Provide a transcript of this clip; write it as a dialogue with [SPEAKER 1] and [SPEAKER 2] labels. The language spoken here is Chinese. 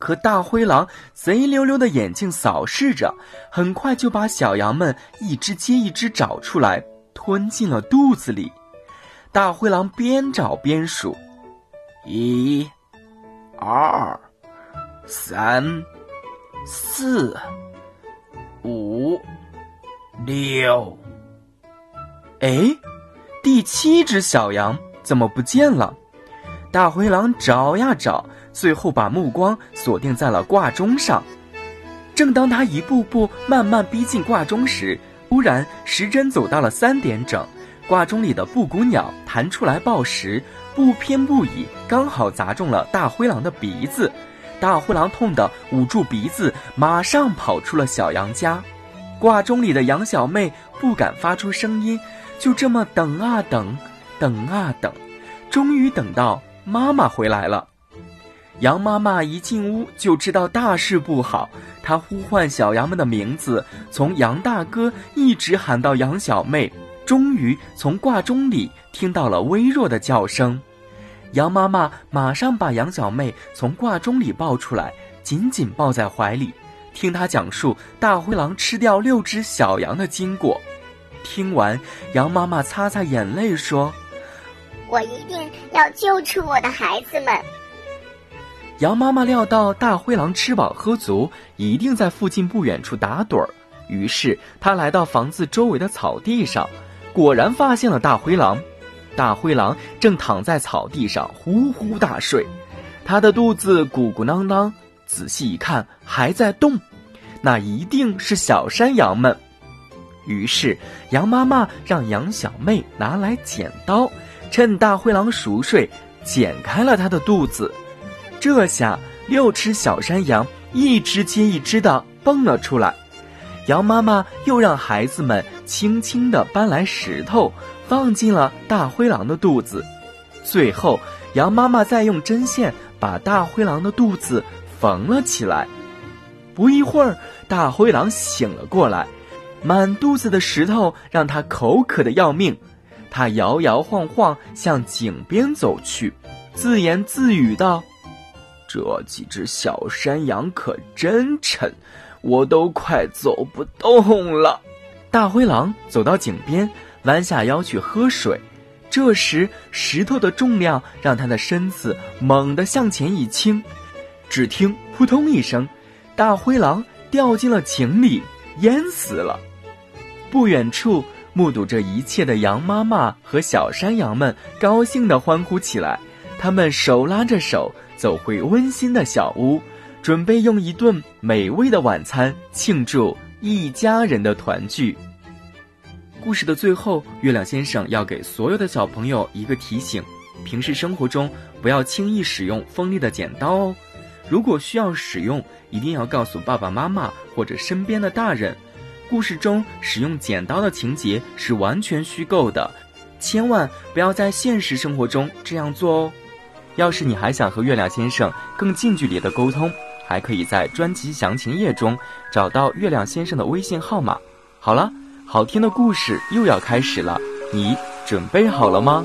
[SPEAKER 1] 可大灰狼贼溜溜的眼睛扫视着，很快就把小羊们一只接一只找出来，吞进了肚子里。大灰狼边找边数：一、二、三、四、五、六。哎，第七只小羊怎么不见了？大灰狼找呀找。最后，把目光锁定在了挂钟上。正当他一步步慢慢逼近挂钟时，突然时针走到了三点整，挂钟里的布谷鸟弹出来报时，不偏不倚，刚好砸中了大灰狼的鼻子。大灰狼痛得捂住鼻子，马上跑出了小羊家。挂钟里的羊小妹不敢发出声音，就这么等啊等，等啊等，终于等到妈妈回来了。羊妈妈一进屋就知道大事不好，她呼唤小羊们的名字，从羊大哥一直喊到羊小妹，终于从挂钟里听到了微弱的叫声。羊妈妈马上把羊小妹从挂钟里抱出来，紧紧抱在怀里，听她讲述大灰狼吃掉六只小羊的经过。听完，羊妈妈擦擦眼泪说：“
[SPEAKER 2] 我一定要救出我的孩子们。”
[SPEAKER 1] 羊妈妈料到大灰狼吃饱喝足，一定在附近不远处打盹儿，于是她来到房子周围的草地上，果然发现了大灰狼。大灰狼正躺在草地上呼呼大睡，他的肚子鼓鼓囊囊，仔细一看还在动，那一定是小山羊们。于是羊妈妈让羊小妹拿来剪刀，趁大灰狼熟睡，剪开了他的肚子。这下六只小山羊一只接一只的蹦了出来，羊妈妈又让孩子们轻轻地搬来石头，放进了大灰狼的肚子。最后，羊妈妈再用针线把大灰狼的肚子缝了起来。不一会儿，大灰狼醒了过来，满肚子的石头让他口渴的要命。他摇摇晃晃向井边走去，自言自语道。这几只小山羊可真沉，我都快走不动了。大灰狼走到井边，弯下腰去喝水。这时，石头的重量让他的身子猛地向前一倾，只听“扑通”一声，大灰狼掉进了井里，淹死了。不远处，目睹这一切的羊妈妈和小山羊们高兴地欢呼起来，他们手拉着手。走回温馨的小屋，准备用一顿美味的晚餐庆祝一家人的团聚。故事的最后，月亮先生要给所有的小朋友一个提醒：平时生活中不要轻易使用锋利的剪刀哦。如果需要使用，一定要告诉爸爸妈妈或者身边的大人。故事中使用剪刀的情节是完全虚构的，千万不要在现实生活中这样做哦。要是你还想和月亮先生更近距离的沟通，还可以在专辑详情页中找到月亮先生的微信号码。好了，好听的故事又要开始了，你准备好了吗？